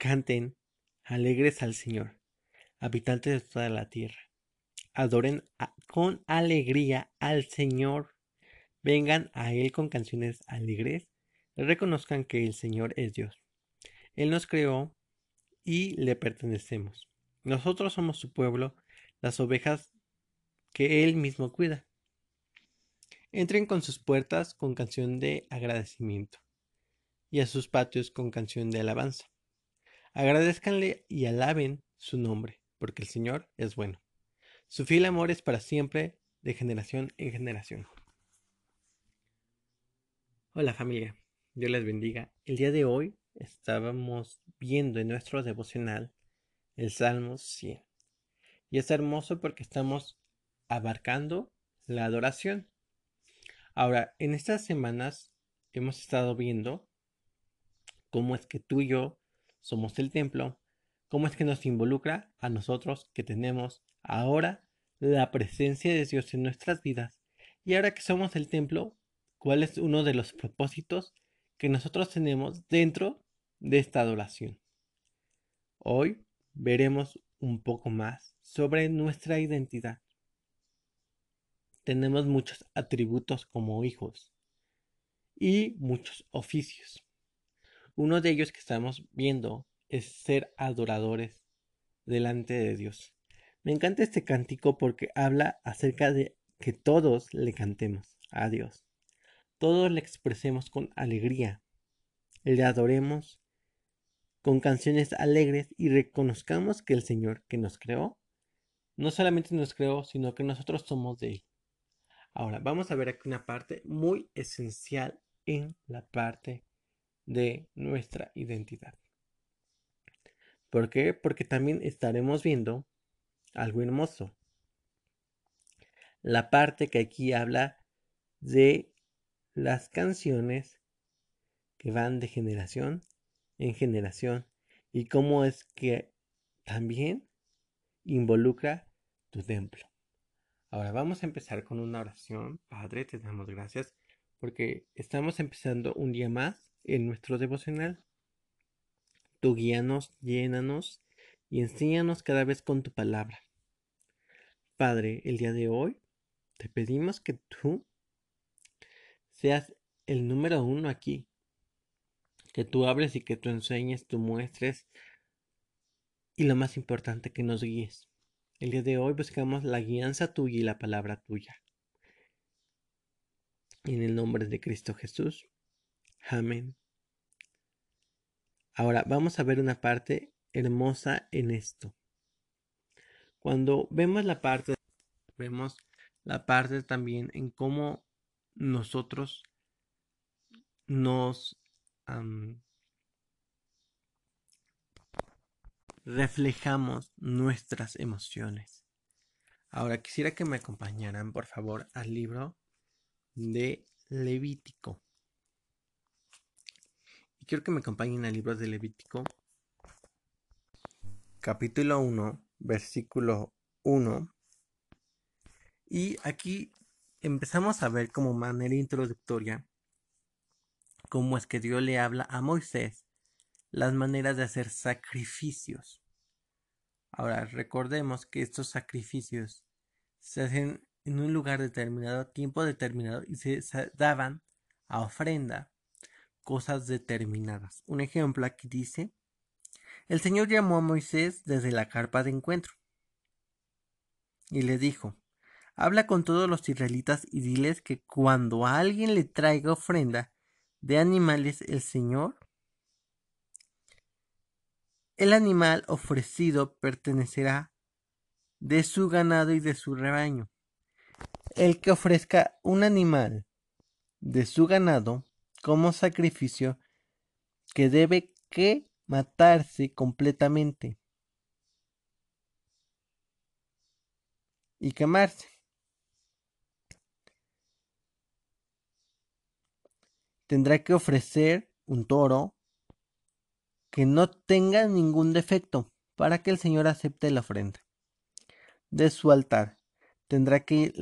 Canten alegres al Señor, habitantes de toda la tierra. Adoren con alegría al Señor. Vengan a Él con canciones alegres. Reconozcan que el Señor es Dios. Él nos creó y le pertenecemos. Nosotros somos su pueblo, las ovejas que Él mismo cuida. Entren con sus puertas con canción de agradecimiento y a sus patios con canción de alabanza. Agradezcanle y alaben su nombre, porque el Señor es bueno. Su fiel amor es para siempre, de generación en generación. Hola familia, Dios les bendiga. El día de hoy estábamos viendo en nuestro devocional el Salmo 100. Y es hermoso porque estamos abarcando la adoración. Ahora, en estas semanas hemos estado viendo cómo es que tú y yo somos el templo, cómo es que nos involucra a nosotros que tenemos ahora la presencia de Dios en nuestras vidas y ahora que somos el templo, cuál es uno de los propósitos que nosotros tenemos dentro de esta adoración. Hoy veremos un poco más sobre nuestra identidad tenemos muchos atributos como hijos y muchos oficios. Uno de ellos que estamos viendo es ser adoradores delante de Dios. Me encanta este cántico porque habla acerca de que todos le cantemos a Dios. Todos le expresemos con alegría. Le adoremos con canciones alegres y reconozcamos que el Señor que nos creó, no solamente nos creó, sino que nosotros somos de Él. Ahora, vamos a ver aquí una parte muy esencial en la parte de nuestra identidad. ¿Por qué? Porque también estaremos viendo algo hermoso. La parte que aquí habla de las canciones que van de generación en generación y cómo es que también involucra tu templo. Ahora vamos a empezar con una oración. Padre, te damos gracias porque estamos empezando un día más en nuestro devocional. Tú guíanos, llénanos y enséñanos cada vez con tu palabra. Padre, el día de hoy te pedimos que tú seas el número uno aquí. Que tú hables y que tú enseñes, tú muestres. Y lo más importante, que nos guíes. El día de hoy buscamos la guianza tuya y la palabra tuya. En el nombre de Cristo Jesús. Amén. Ahora vamos a ver una parte hermosa en esto. Cuando vemos la parte, vemos la parte también en cómo nosotros nos reflejamos nuestras emociones. Ahora quisiera que me acompañaran, por favor, al libro de Levítico. Quiero que me acompañen al libro de Levítico, capítulo 1, versículo 1. Y aquí empezamos a ver como manera introductoria cómo es que Dios le habla a Moisés las maneras de hacer sacrificios. Ahora, recordemos que estos sacrificios se hacen en un lugar determinado, tiempo determinado, y se daban a ofrenda cosas determinadas. Un ejemplo aquí dice, el Señor llamó a Moisés desde la carpa de encuentro y le dijo, habla con todos los israelitas y diles que cuando a alguien le traiga ofrenda de animales, el Señor el animal ofrecido pertenecerá de su ganado y de su rebaño. El que ofrezca un animal de su ganado como sacrificio que debe que matarse completamente y quemarse. Tendrá que ofrecer un toro que no tenga ningún defecto para que el Señor acepte la ofrenda de su altar. Tendrá que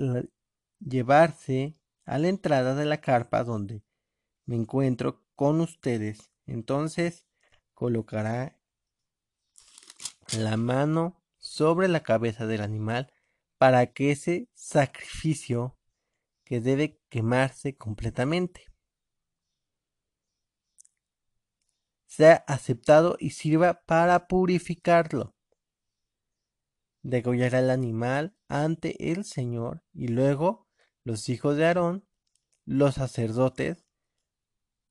llevarse a la entrada de la carpa donde me encuentro con ustedes. Entonces colocará la mano sobre la cabeza del animal para que ese sacrificio que debe quemarse completamente sea aceptado y sirva para purificarlo. Degollará el animal ante el Señor y luego los hijos de Aarón, los sacerdotes,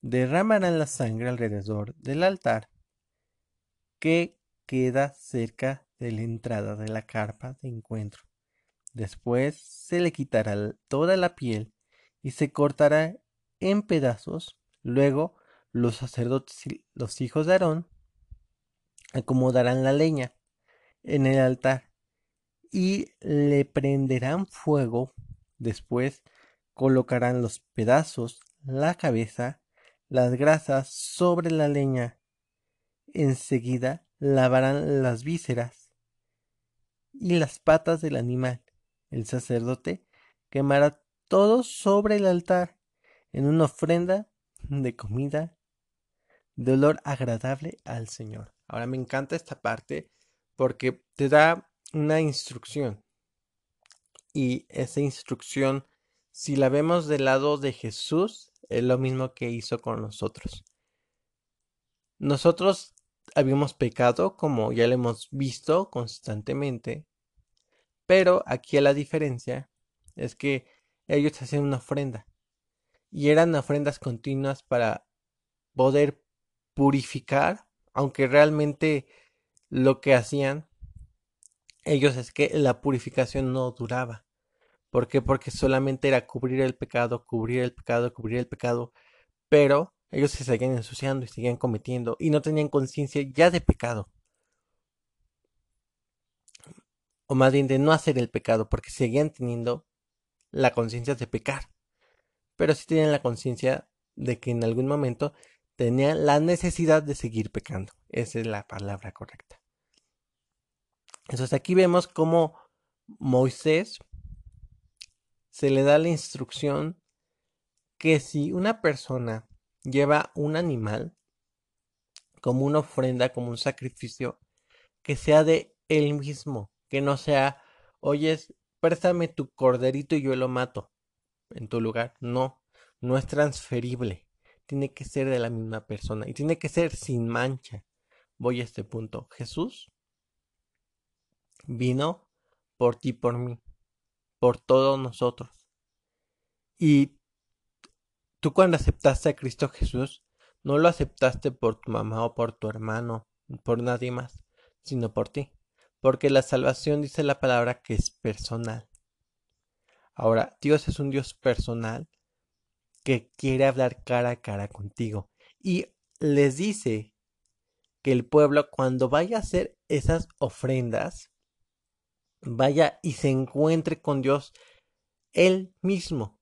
derramarán la sangre alrededor del altar que queda cerca de la entrada de la carpa de encuentro. Después se le quitará toda la piel y se cortará en pedazos. Luego los sacerdotes y los hijos de Aarón acomodarán la leña en el altar y le prenderán fuego. Después colocarán los pedazos, la cabeza, las grasas sobre la leña. Enseguida lavarán las vísceras y las patas del animal. El sacerdote quemará todo sobre el altar en una ofrenda de comida de olor agradable al Señor. Ahora me encanta esta parte porque te da una instrucción. Y esa instrucción, si la vemos del lado de Jesús, es lo mismo que hizo con nosotros. Nosotros habíamos pecado, como ya lo hemos visto constantemente, pero aquí la diferencia es que ellos hacían una ofrenda y eran ofrendas continuas para poder purificar, aunque realmente lo que hacían ellos es que la purificación no duraba. ¿Por qué? Porque solamente era cubrir el pecado, cubrir el pecado, cubrir el pecado, pero ellos se seguían ensuciando y seguían cometiendo y no tenían conciencia ya de pecado. O más bien de no hacer el pecado, porque seguían teniendo la conciencia de pecar. Pero sí tenían la conciencia de que en algún momento tenían la necesidad de seguir pecando. Esa es la palabra correcta. Entonces aquí vemos cómo Moisés se le da la instrucción que si una persona lleva un animal como una ofrenda, como un sacrificio, que sea de él mismo, que no sea, oyes, préstame tu corderito y yo lo mato en tu lugar. No, no es transferible. Tiene que ser de la misma persona y tiene que ser sin mancha. Voy a este punto. Jesús vino por ti, por mí, por todos nosotros. Y tú cuando aceptaste a Cristo Jesús, no lo aceptaste por tu mamá o por tu hermano, por nadie más, sino por ti. Porque la salvación dice la palabra que es personal. Ahora, Dios es un Dios personal que quiere hablar cara a cara contigo. Y les dice que el pueblo cuando vaya a hacer esas ofrendas, vaya y se encuentre con Dios él mismo.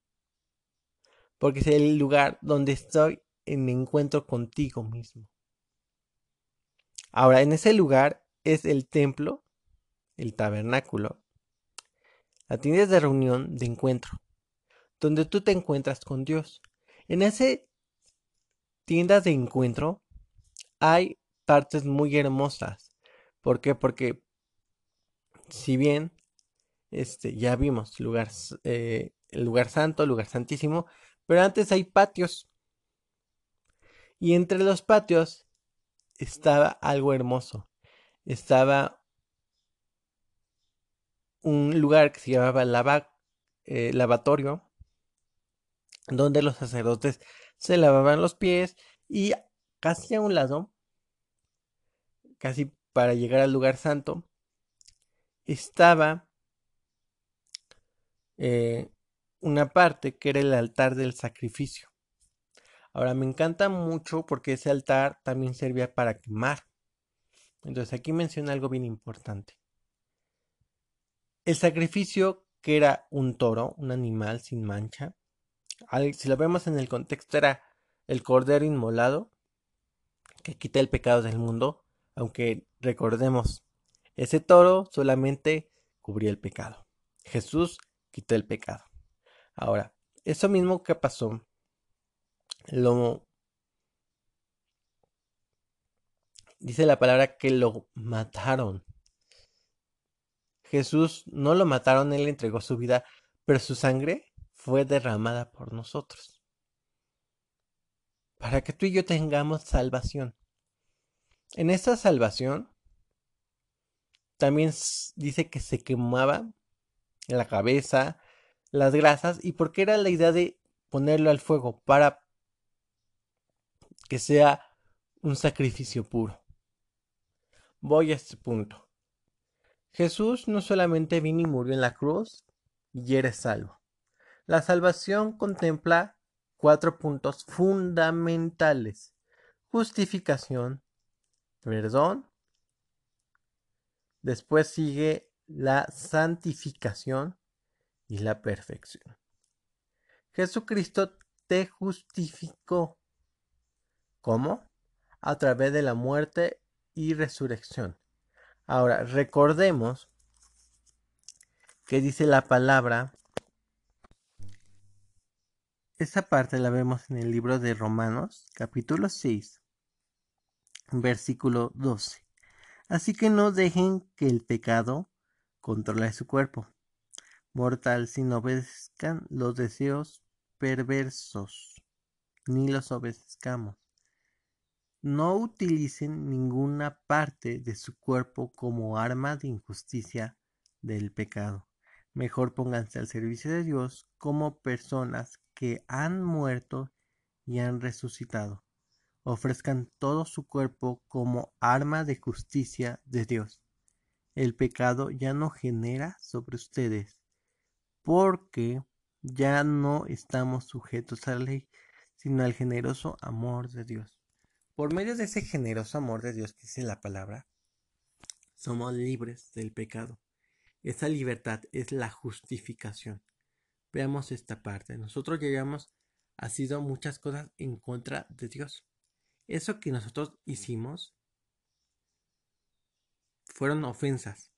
Porque es el lugar donde estoy en encuentro contigo mismo. Ahora, en ese lugar es el templo, el tabernáculo, la tienda de reunión, de encuentro, donde tú te encuentras con Dios. En ese tienda de encuentro hay partes muy hermosas. ¿Por qué? Porque si bien este, ya vimos lugar, eh, el lugar santo, lugar santísimo, pero antes hay patios. Y entre los patios estaba algo hermoso. Estaba un lugar que se llamaba eh, lavatorio, donde los sacerdotes se lavaban los pies y casi a un lado, casi para llegar al lugar santo, estaba eh, una parte que era el altar del sacrificio. Ahora me encanta mucho porque ese altar también servía para quemar. Entonces aquí menciona algo bien importante. El sacrificio que era un toro, un animal sin mancha, si lo vemos en el contexto era el cordero inmolado que quita el pecado del mundo, aunque recordemos ese toro solamente cubría el pecado. Jesús quitó el pecado. Ahora, eso mismo que pasó, lo dice la palabra que lo mataron. Jesús no lo mataron, él entregó su vida, pero su sangre fue derramada por nosotros. Para que tú y yo tengamos salvación. En esta salvación también dice que se quemaba la cabeza, las grasas, y porque era la idea de ponerlo al fuego para que sea un sacrificio puro. Voy a este punto. Jesús no solamente vino y murió en la cruz y eres salvo. La salvación contempla cuatro puntos fundamentales. Justificación, perdón. Después sigue la santificación y la perfección. Jesucristo te justificó. ¿Cómo? A través de la muerte y resurrección. Ahora, recordemos que dice la palabra, esa parte la vemos en el libro de Romanos, capítulo 6, versículo 12. Así que no dejen que el pecado controle su cuerpo mortal sin obedezcan los deseos perversos, ni los obedezcamos. No utilicen ninguna parte de su cuerpo como arma de injusticia del pecado. Mejor pónganse al servicio de Dios como personas que han muerto y han resucitado ofrezcan todo su cuerpo como arma de justicia de Dios. El pecado ya no genera sobre ustedes, porque ya no estamos sujetos a la ley, sino al generoso amor de Dios. Por medio de ese generoso amor de Dios que dice la palabra, somos libres del pecado. Esa libertad es la justificación. Veamos esta parte. Nosotros ya habíamos sido muchas cosas en contra de Dios eso que nosotros hicimos fueron ofensas.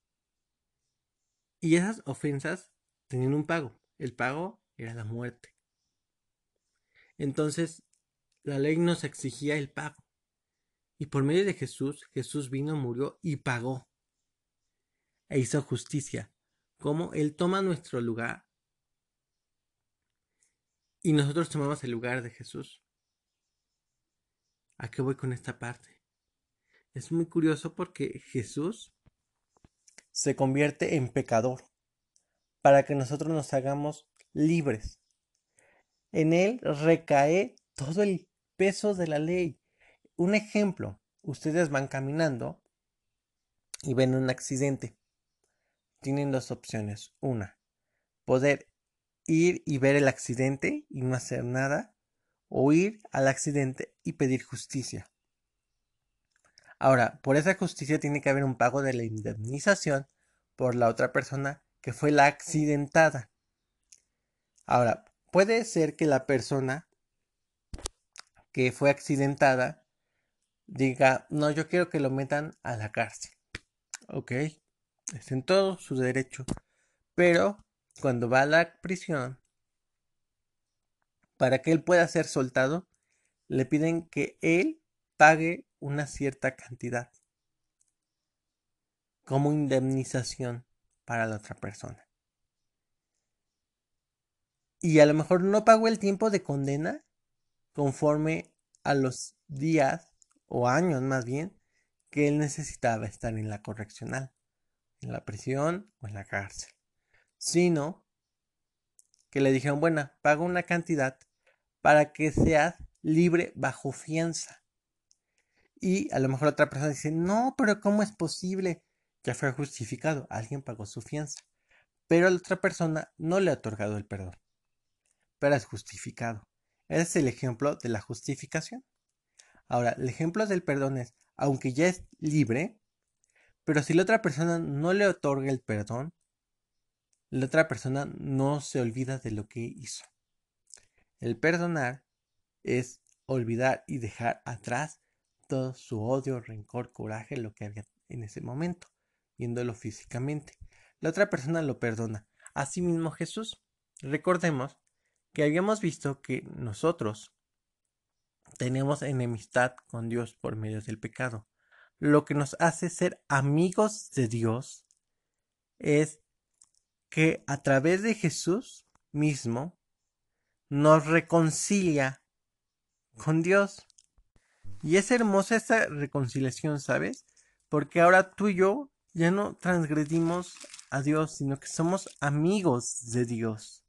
Y esas ofensas tenían un pago. El pago era la muerte. Entonces, la ley nos exigía el pago. Y por medio de Jesús, Jesús vino, murió y pagó. E hizo justicia. Como Él toma nuestro lugar. Y nosotros tomamos el lugar de Jesús. ¿A qué voy con esta parte? Es muy curioso porque Jesús se convierte en pecador para que nosotros nos hagamos libres. En él recae todo el peso de la ley. Un ejemplo, ustedes van caminando y ven un accidente. Tienen dos opciones. Una, poder ir y ver el accidente y no hacer nada o ir al accidente y pedir justicia. Ahora, por esa justicia tiene que haber un pago de la indemnización por la otra persona que fue la accidentada. Ahora, puede ser que la persona que fue accidentada diga, no, yo quiero que lo metan a la cárcel. Ok, es en todo su derecho. Pero cuando va a la prisión, para que él pueda ser soltado, le piden que él pague una cierta cantidad como indemnización para la otra persona. Y a lo mejor no pagó el tiempo de condena conforme a los días o años más bien que él necesitaba estar en la correccional, en la prisión o en la cárcel, sino que le dijeron, bueno, paga una cantidad para que seas libre bajo fianza. Y a lo mejor otra persona dice, no, pero ¿cómo es posible? Ya fue justificado, alguien pagó su fianza. Pero a la otra persona no le ha otorgado el perdón. Pero es justificado. Ese es el ejemplo de la justificación. Ahora, el ejemplo del perdón es, aunque ya es libre, pero si la otra persona no le otorga el perdón, la otra persona no se olvida de lo que hizo. El perdonar es olvidar y dejar atrás todo su odio, rencor, coraje, lo que había en ese momento, viéndolo físicamente. La otra persona lo perdona. Asimismo Jesús. Recordemos que habíamos visto que nosotros tenemos enemistad con Dios por medio del pecado. lo que nos hace ser amigos de Dios es que a través de Jesús mismo nos reconcilia con Dios. Y es hermosa esta reconciliación, ¿sabes? Porque ahora tú y yo ya no transgredimos a Dios, sino que somos amigos de Dios.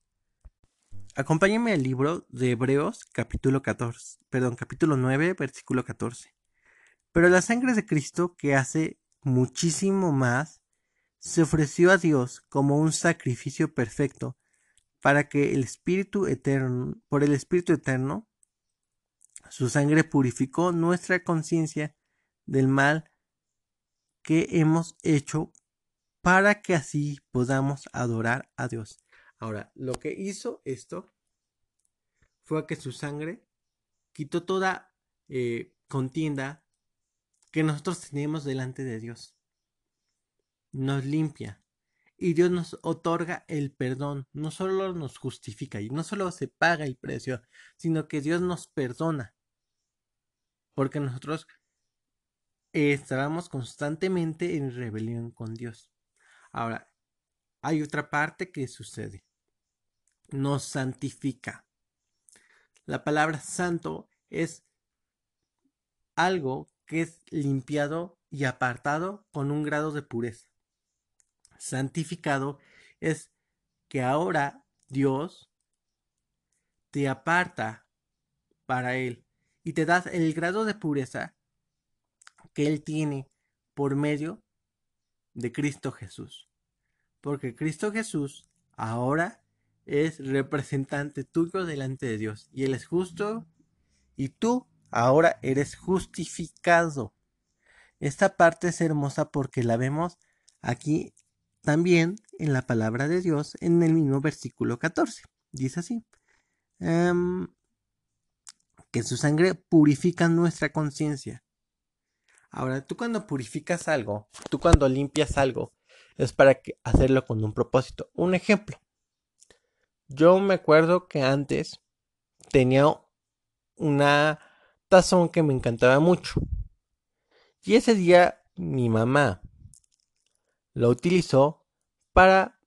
Acompáñame al libro de Hebreos, capítulo 14, perdón, capítulo 9, versículo 14. Pero la sangre de Cristo, que hace muchísimo más, se ofreció a Dios como un sacrificio perfecto para que el Espíritu eterno, por el Espíritu eterno, su sangre purificó nuestra conciencia del mal que hemos hecho para que así podamos adorar a Dios. Ahora, lo que hizo esto fue que su sangre quitó toda eh, contienda que nosotros tenemos delante de Dios. Nos limpia. Y Dios nos otorga el perdón. No solo nos justifica y no solo se paga el precio, sino que Dios nos perdona. Porque nosotros estábamos constantemente en rebelión con Dios. Ahora, hay otra parte que sucede. Nos santifica. La palabra santo es algo que es limpiado y apartado con un grado de pureza. Santificado es que ahora Dios te aparta para Él y te da el grado de pureza que Él tiene por medio de Cristo Jesús. Porque Cristo Jesús ahora es representante tuyo delante de Dios y Él es justo y tú ahora eres justificado. Esta parte es hermosa porque la vemos aquí también en la palabra de Dios en el mismo versículo 14. Dice así. Em, que su sangre purifica nuestra conciencia. Ahora, tú cuando purificas algo, tú cuando limpias algo, es para hacerlo con un propósito. Un ejemplo. Yo me acuerdo que antes tenía una tazón que me encantaba mucho. Y ese día mi mamá lo utilizó para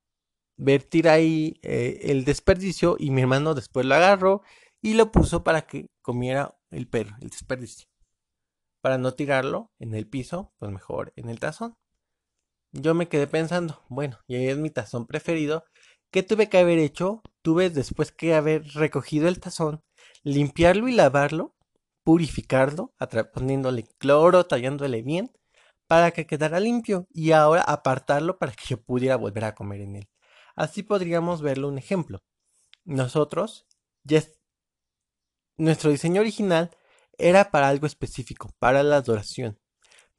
vertir ahí eh, el desperdicio y mi hermano después lo agarró y lo puso para que comiera el perro, el desperdicio. Para no tirarlo en el piso, pues mejor en el tazón. Yo me quedé pensando, bueno, y ahí es mi tazón preferido. ¿Qué tuve que haber hecho? Tuve después que haber recogido el tazón, limpiarlo y lavarlo purificarlo, poniéndole cloro, tallándole bien, para que quedara limpio y ahora apartarlo para que yo pudiera volver a comer en él. Así podríamos verlo un ejemplo. Nosotros, ya nuestro diseño original era para algo específico, para la adoración.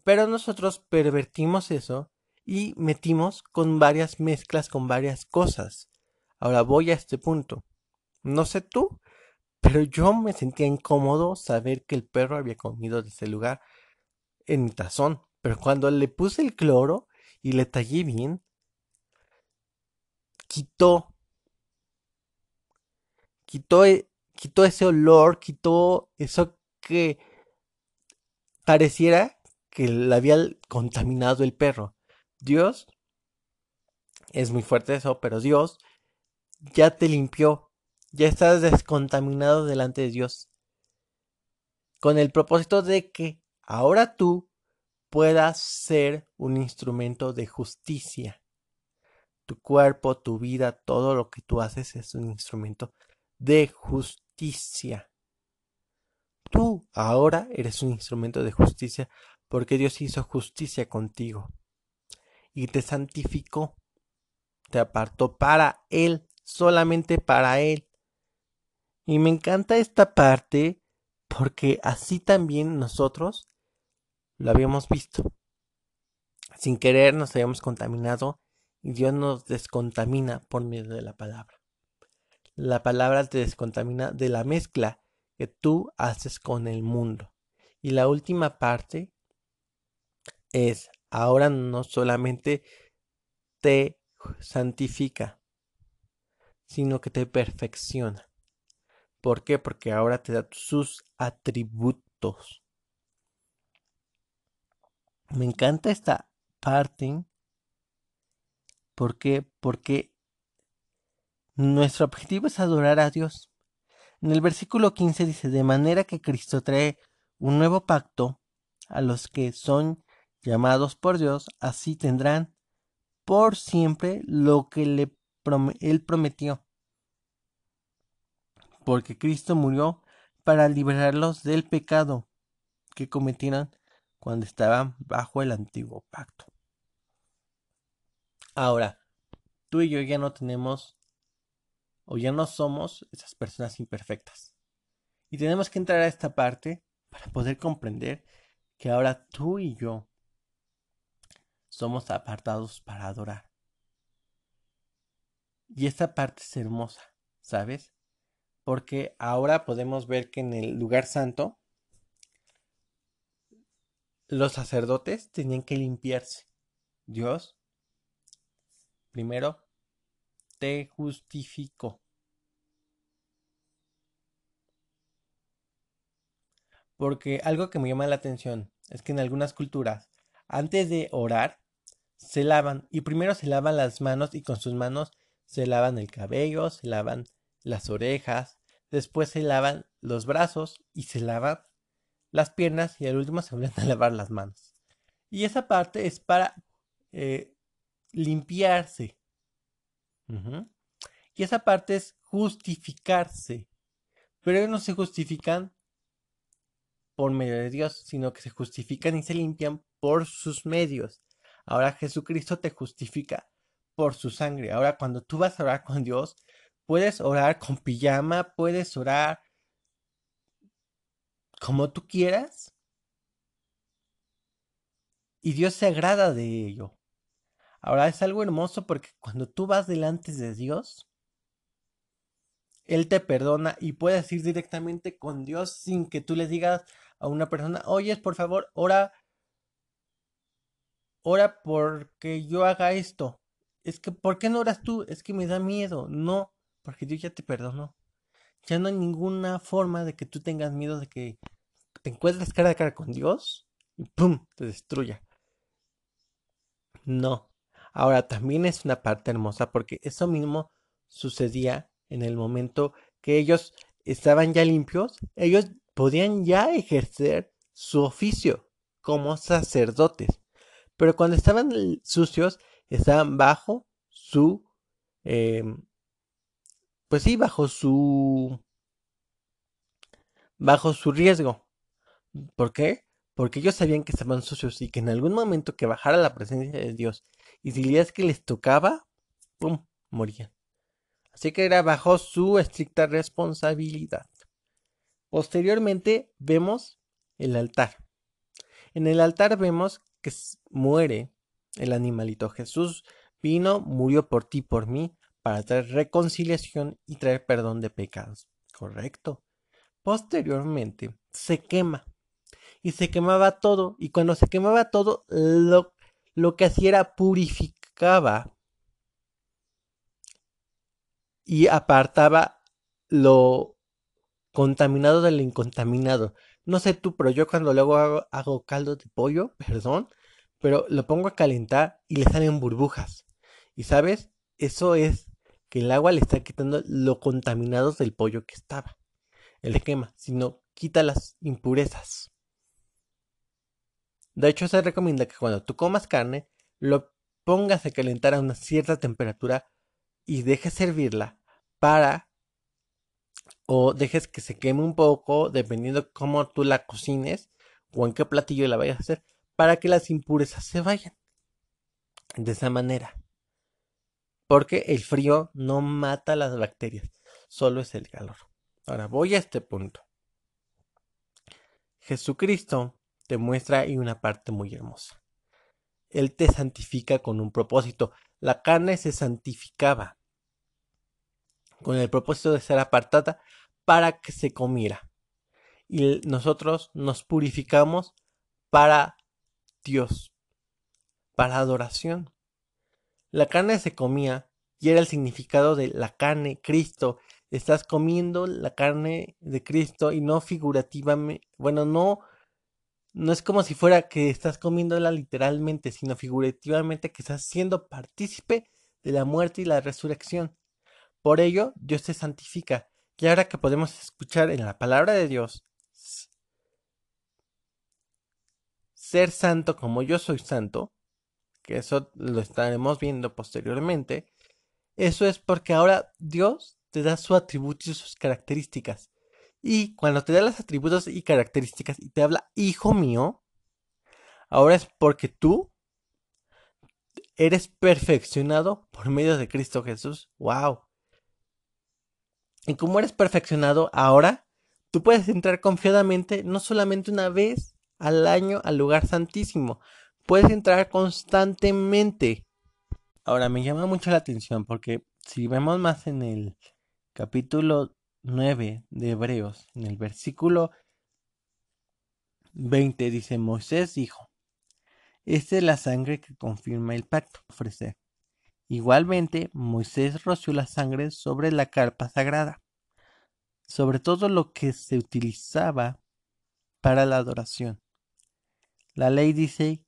Pero nosotros pervertimos eso y metimos con varias mezclas, con varias cosas. Ahora voy a este punto. No sé tú, pero yo me sentía incómodo saber que el perro había comido de ese lugar en mi tazón. Pero cuando le puse el cloro y le tallé bien, quitó, quitó, e, quitó ese olor, quitó eso que pareciera que le había contaminado el perro. Dios, es muy fuerte eso, pero Dios ya te limpió ya estás descontaminado delante de Dios. Con el propósito de que ahora tú puedas ser un instrumento de justicia. Tu cuerpo, tu vida, todo lo que tú haces es un instrumento de justicia. Tú ahora eres un instrumento de justicia porque Dios hizo justicia contigo y te santificó, te apartó para Él, solamente para Él. Y me encanta esta parte porque así también nosotros lo habíamos visto. Sin querer nos habíamos contaminado y Dios nos descontamina por medio de la palabra. La palabra te descontamina de la mezcla que tú haces con el mundo. Y la última parte es, ahora no solamente te santifica, sino que te perfecciona. ¿Por qué? Porque ahora te da sus atributos. Me encanta esta parte. ¿Por qué? Porque nuestro objetivo es adorar a Dios. En el versículo 15 dice, de manera que Cristo trae un nuevo pacto a los que son llamados por Dios, así tendrán por siempre lo que él prometió. Porque Cristo murió para liberarlos del pecado que cometieron cuando estaban bajo el antiguo pacto. Ahora, tú y yo ya no tenemos o ya no somos esas personas imperfectas. Y tenemos que entrar a esta parte para poder comprender que ahora tú y yo somos apartados para adorar. Y esta parte es hermosa, ¿sabes? Porque ahora podemos ver que en el lugar santo los sacerdotes tenían que limpiarse. Dios primero te justificó. Porque algo que me llama la atención es que en algunas culturas, antes de orar, se lavan y primero se lavan las manos y con sus manos se lavan el cabello, se lavan las orejas, después se lavan los brazos y se lavan las piernas y al último se vuelven a lavar las manos. Y esa parte es para eh, limpiarse. Y esa parte es justificarse. Pero ellos no se justifican por medio de Dios, sino que se justifican y se limpian por sus medios. Ahora Jesucristo te justifica por su sangre. Ahora cuando tú vas a orar con Dios, puedes orar con pijama, puedes orar como tú quieras. Y Dios se agrada de ello. Ahora es algo hermoso porque cuando tú vas delante de Dios, Él te perdona y puedes ir directamente con Dios sin que tú le digas a una persona, oye, por favor, ora, ora porque yo haga esto. Es que, ¿por qué no oras tú? Es que me da miedo. No, porque Dios ya te perdonó. Ya no hay ninguna forma de que tú tengas miedo de que te encuentres cara a cara con Dios y ¡pum! te destruya. No. Ahora también es una parte hermosa porque eso mismo sucedía en el momento que ellos estaban ya limpios. Ellos podían ya ejercer su oficio como sacerdotes. Pero cuando estaban sucios, estaban bajo su... Em, pues sí, bajo su... bajo su riesgo. ¿Por qué? Porque ellos sabían que estaban sucios y que en algún momento que bajara la presencia de Dios y si es que les tocaba, ¡pum! morían. Así que era bajo su estricta responsabilidad. Posteriormente vemos el altar. En el altar vemos que muere el animalito. Jesús vino, murió por ti, por mí, para traer reconciliación y traer perdón de pecados. Correcto. Posteriormente se quema. Y se quemaba todo. Y cuando se quemaba todo, lo, que hacía era purificaba y apartaba lo contaminado del incontaminado. No sé tú, pero yo cuando luego hago, hago caldo de pollo, perdón, pero lo pongo a calentar y le salen burbujas. Y sabes, eso es que el agua le está quitando lo contaminado del pollo que estaba. El quema, sino quita las impurezas. De hecho, se recomienda que cuando tú comas carne, lo pongas a calentar a una cierta temperatura y dejes servirla para o dejes que se queme un poco dependiendo cómo tú la cocines o en qué platillo la vayas a hacer para que las impurezas se vayan de esa manera porque el frío no mata las bacterias solo es el calor ahora voy a este punto Jesucristo te muestra ahí una parte muy hermosa él te santifica con un propósito la carne se santificaba con el propósito de ser apartada para que se comiera. Y nosotros nos purificamos para Dios, para adoración. La carne se comía y era el significado de la carne, Cristo. Estás comiendo la carne de Cristo y no figurativamente, bueno, no no es como si fuera que estás comiéndola literalmente, sino figurativamente que estás siendo partícipe de la muerte y la resurrección. Por ello, Dios te santifica. Y ahora que podemos escuchar en la palabra de Dios, ser santo como yo soy santo, que eso lo estaremos viendo posteriormente, eso es porque ahora Dios te da su atributo y sus características. Y cuando te da los atributos y características y te habla, hijo mío, ahora es porque tú eres perfeccionado por medio de Cristo Jesús. ¡Wow! Y como eres perfeccionado, ahora tú puedes entrar confiadamente no solamente una vez al año al lugar santísimo, puedes entrar constantemente. Ahora me llama mucho la atención porque si vemos más en el capítulo 9 de Hebreos, en el versículo 20 dice Moisés dijo, esta es la sangre que confirma el pacto ofrecer. Igualmente, Moisés roció la sangre sobre la carpa sagrada, sobre todo lo que se utilizaba para la adoración. La ley dice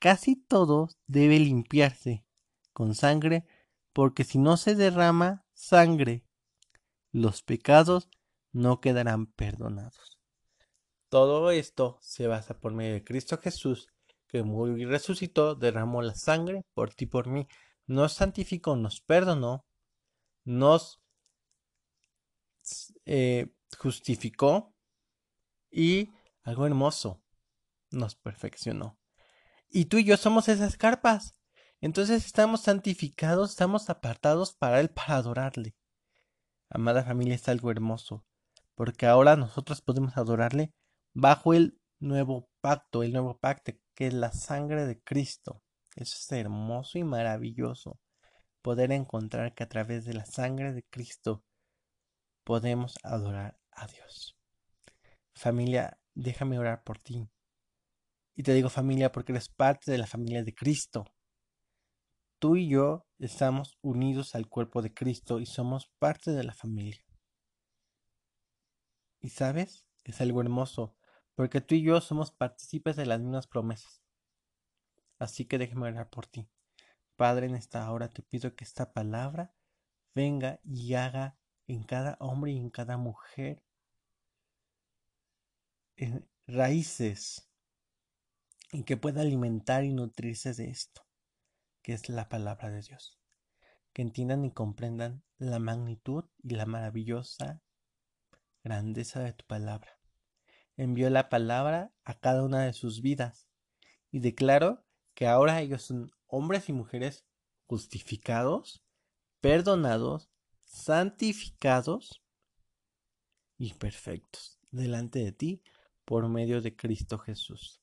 casi todo debe limpiarse con sangre, porque si no se derrama sangre, los pecados no quedarán perdonados. Todo esto se basa por medio de Cristo Jesús, que murió y resucitó, derramó la sangre por ti y por mí, nos santificó, nos perdonó, nos eh, justificó y algo hermoso, nos perfeccionó. Y tú y yo somos esas carpas. Entonces estamos santificados, estamos apartados para Él, para adorarle. Amada familia, es algo hermoso, porque ahora nosotros podemos adorarle bajo el nuevo pacto, el nuevo pacto que es la sangre de Cristo. Eso es hermoso y maravilloso, poder encontrar que a través de la sangre de Cristo podemos adorar a Dios. Familia, déjame orar por ti. Y te digo familia porque eres parte de la familia de Cristo. Tú y yo estamos unidos al cuerpo de Cristo y somos parte de la familia. Y sabes, es algo hermoso, porque tú y yo somos partícipes de las mismas promesas. Así que déjame orar por ti. Padre, en esta hora te pido que esta palabra venga y haga en cada hombre y en cada mujer raíces y que pueda alimentar y nutrirse de esto, que es la palabra de Dios. Que entiendan y comprendan la magnitud y la maravillosa grandeza de tu palabra. Envió la palabra a cada una de sus vidas y declaro que ahora ellos son hombres y mujeres justificados, perdonados, santificados y perfectos delante de ti por medio de Cristo Jesús.